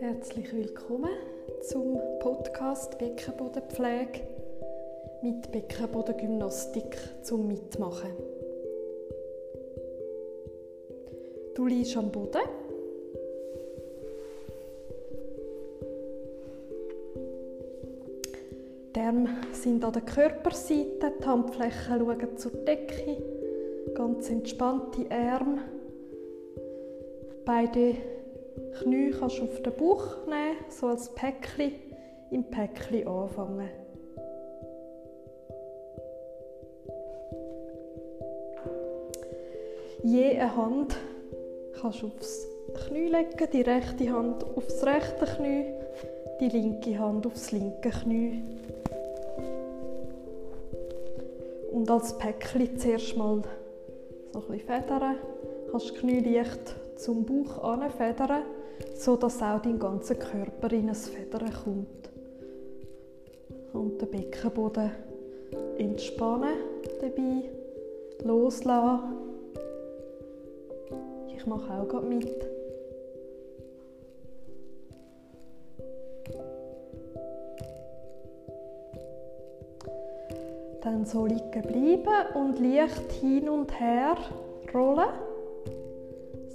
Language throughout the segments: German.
Herzlich willkommen zum Podcast Beckenbodenpflege mit Beckenbodengymnastik zum Mitmachen. Du liegst am Boden. Die Arme sind an der Körperseite, die Handflächen schauen zur Decke, ganz entspannte Arme. Beide Knie kannst du auf den Bauch nehmen, so als Päckchen, im Päckchen anfangen. Je eine Hand kannst du aufs Knie legen, die rechte Hand aufs rechte Knie, die linke Hand aufs linke Knie. Und als Päckchen zuerst mal so ein bisschen federn. Kannst du Knie leicht zum Bauch anfedern, sodass auch dein ganzer Körper in ein Federn kommt. Und den Beckenboden entspannen dabei, loslassen. Ich mache auch gerade mit. Dann so liegen bleiben und leicht hin und her rollen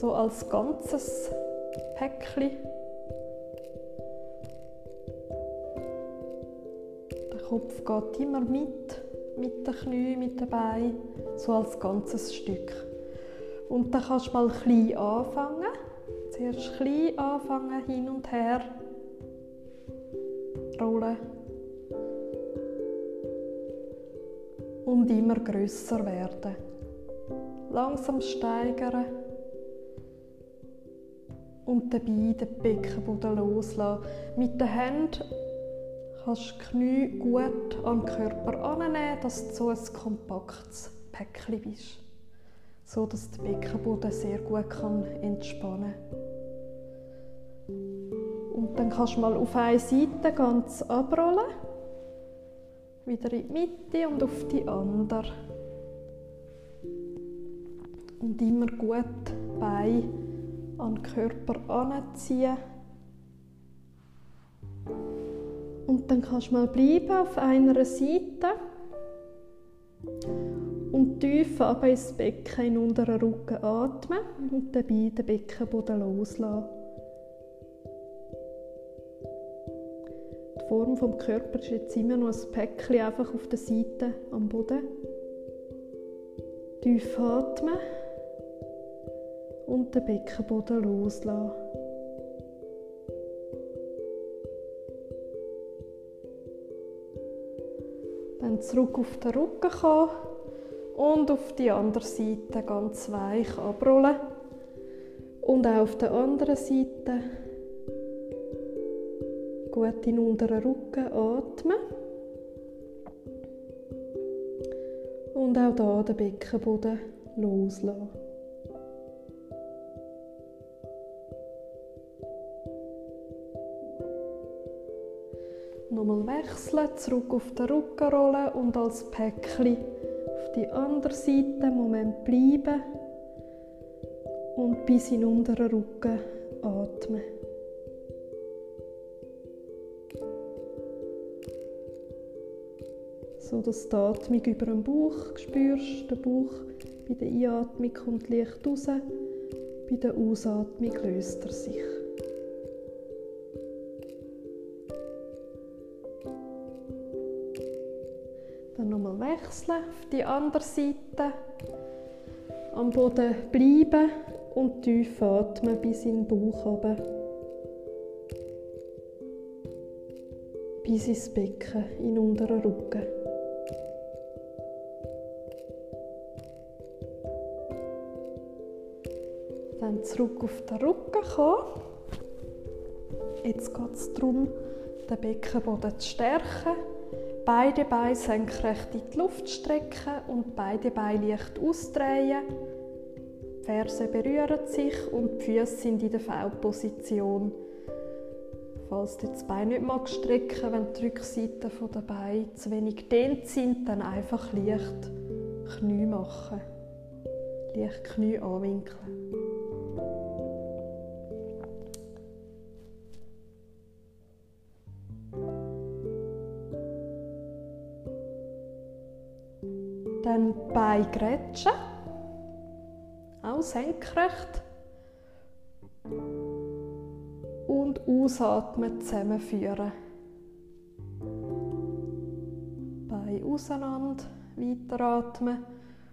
so als ganzes Päckchen. Der Kopf geht immer mit, mit den Knien, mit den Beinen, so als ganzes Stück. Und dann kannst du mal klein anfangen. Zuerst klein anfangen, hin und her rollen. Und immer größer werden. Langsam steigern und dabei den Beckenboden loslassen. Mit den Händen kannst du die Knie gut an den Körper annehmen, dass du so ein kompaktes Päckchen bist. So dass der Beckenboden sehr gut entspannen kann. Und dann kannst du mal auf eine Seite ganz abrollen. Wieder in die Mitte und auf die andere. Und immer gut bei an den Körper anziehen. Und dann kannst du mal bleiben auf einer Seite und tief aber ins Becken in unteren Rücken atmen und dabei den Beckenboden loslassen. Form des Körpers ist jetzt immer noch ein Päckchen einfach auf der Seite am Boden. Tief atmen und den Beckenboden loslassen. Dann zurück auf den Rücken kommen und auf die andere Seite ganz weich abrollen. Und auch auf der anderen Seite gut in den unteren Rücken atmen. Und auch hier den Beckenboden loslassen. Nochmal wechseln, zurück auf den Rücken rollen und als Päckchen auf die andere Seite Moment bleiben und bis in den unteren Rücken atmen. So dass du die Atmung über den Bauch spürst. Der Bauch bei der Einatmung kommt leicht raus, bei der Ausatmung löst er sich. wechseln auf die andere Seite. Am Boden bleiben und tief atmen bis in den Bauch runter. Bis ins Becken, in unteren Rücken. Dann zurück auf den Rücken kommen. Jetzt geht es darum, den Beckenboden zu stärken Beide Beine senkrecht in die Luft strecken und beide Beine leicht ausdrehen. Die Ferse berühren sich und die Füße sind in der V-Position. Falls du das Bein nicht magst strecken, wenn die Rückseiten der Beine zu wenig dehnt sind, dann einfach leicht Knie machen. Leicht Knie anwinkeln. Dann Bein grätschen. Auch senkrecht. Und ausatmen, zusammenführen. Bein auseinander, weiteratmen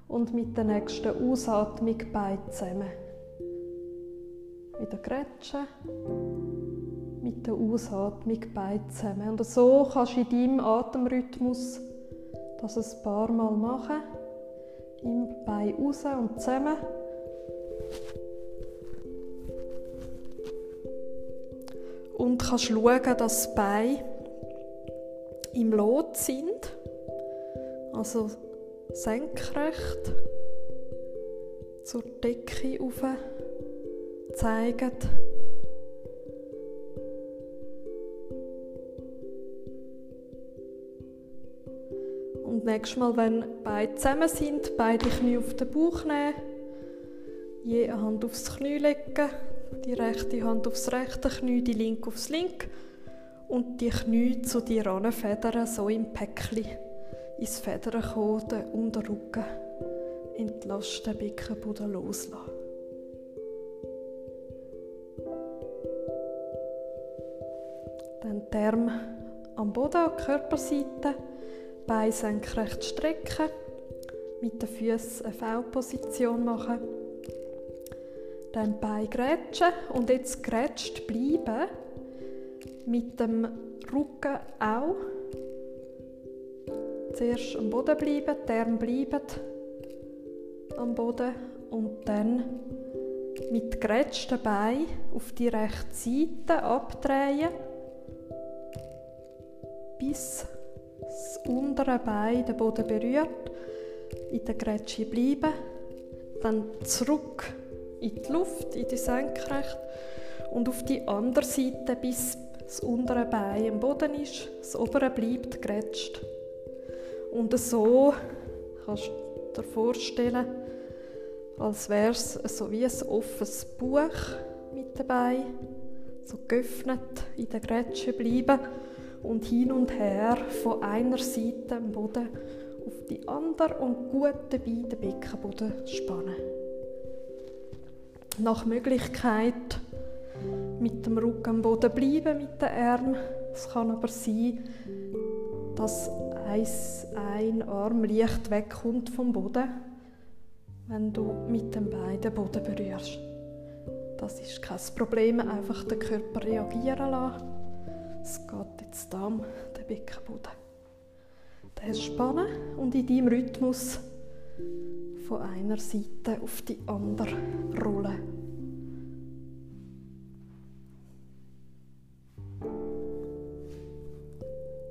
und mit der nächsten Ausatmung Bein zusammen. Wieder grätschen. Mit der Ausatmung Bein zusammen. Und so kannst du in deinem Atemrhythmus das ein paar Mal machen. Im Bein raus und zusammen. Und kannst schauen, dass die Beine im Lot sind. Also senkrecht zur Decke auf zeigen. Nächstes Mal, wenn beide zusammen sind, beide Knie auf den Bauch nehmen, je eine Hand aufs Knie legen, die rechte Hand aufs rechte Knie, die linke aufs linke und die Knie zu dir federn, so im Päckchen ins Federn kommen, den Unterrücken entlasten, Beckenboden loslassen. Dann die am Boden, an die Körperseite, Beine senkrecht strecken, mit den Füßen eine V-Position machen. Dann Bein grätschen und jetzt grätscht bleiben, mit dem Rücken auch. Zuerst am Boden bleiben, die Arme bleiben am Boden und dann mit gerätschten Beinen auf die rechte Seite abdrehen, bis das untere Bein den Boden berührt, in der Grätsche bleiben, dann zurück in die Luft, in die Senkrecht und auf die andere Seite, bis das untere Bein am Boden ist, das obere bleibt grätscht. Und so kannst du dir vorstellen, als wäre es so wie ein offenes Buch mit dabei, so geöffnet in der Grätsche bleiben und hin und her von einer Seite am Boden auf die andere und gut dabei den Beckenboden spannen. Nach Möglichkeit mit dem Rücken am Boden bleiben, mit den Armen. Es kann aber sein, dass ein Arm leicht wegkommt vom Boden, wenn du mit dem Bein den Boden berührst. Das ist kein Problem, einfach den Körper reagieren lassen. Es geht jetzt da um den Beckenboden. Den spannen und in deinem Rhythmus von einer Seite auf die andere rollen.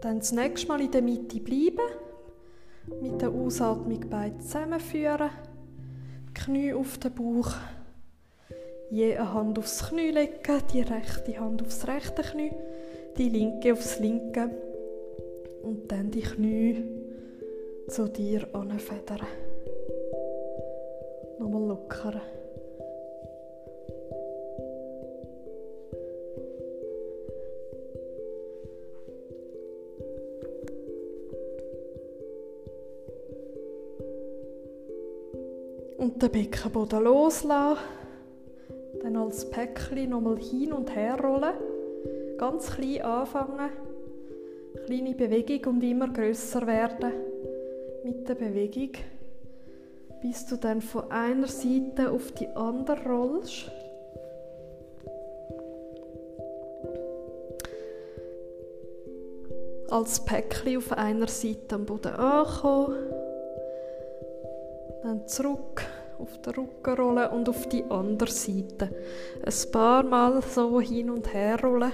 Dann das nächste Mal in der Mitte bleiben, mit der Ausatmung beide zusammenführen, Knie auf den Bauch, je eine Hand aufs Knie legen, die rechte Hand aufs rechte Knie, die linke aufs linke und dann die Knie zu dir anfedern. Nochmal lockern. Und den Beckenboden loslassen. Dann als Päckchen nochmal hin und her rollen. Ganz klein anfangen. Kleine Bewegung und immer größer werden mit der Bewegung, bis du dann von einer Seite auf die andere rollst. Als Päckchen auf einer Seite am Boden ankommen dann zurück auf den Rücken rollen und auf die andere Seite. Ein paar Mal so hin und her rollen.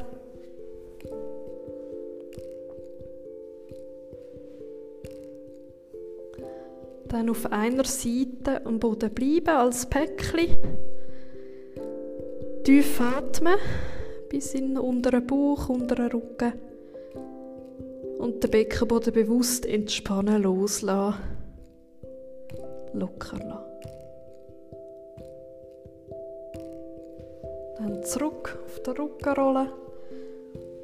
Dann auf einer Seite am Boden bleiben als Päckchen. Tief atmen, bis in den unteren Bauch, unteren Rücken. Und den Beckenboden bewusst entspannen, loslassen. Locker lassen. Dann zurück auf den Rücken rollen.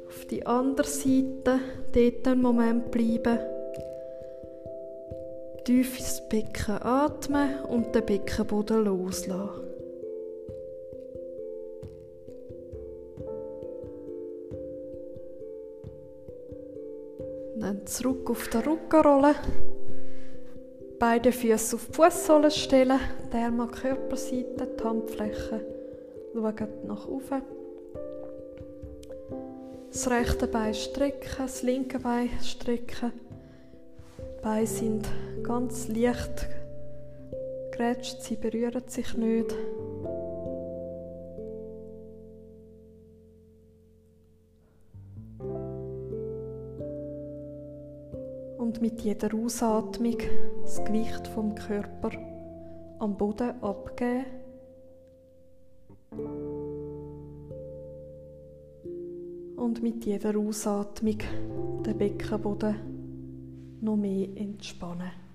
Auf die andere Seite, dort einen Moment bleiben. Tief ins Becken atmen und den Beckenboden loslassen. Dann zurück auf den Rücken rollen. Beide Füße auf die Fußsohlen stellen, die Arme an die Körperseite, die Handflächen schauen nach oben. Das rechte Bein strecken, das linke Bein strecken. Beine sind ganz leicht gerätscht, sie berühren sich nicht. Und mit jeder Ausatmung das Gewicht vom Körper am Boden abgeben. Und mit jeder Ausatmung den Beckenboden noch mehr entspannen.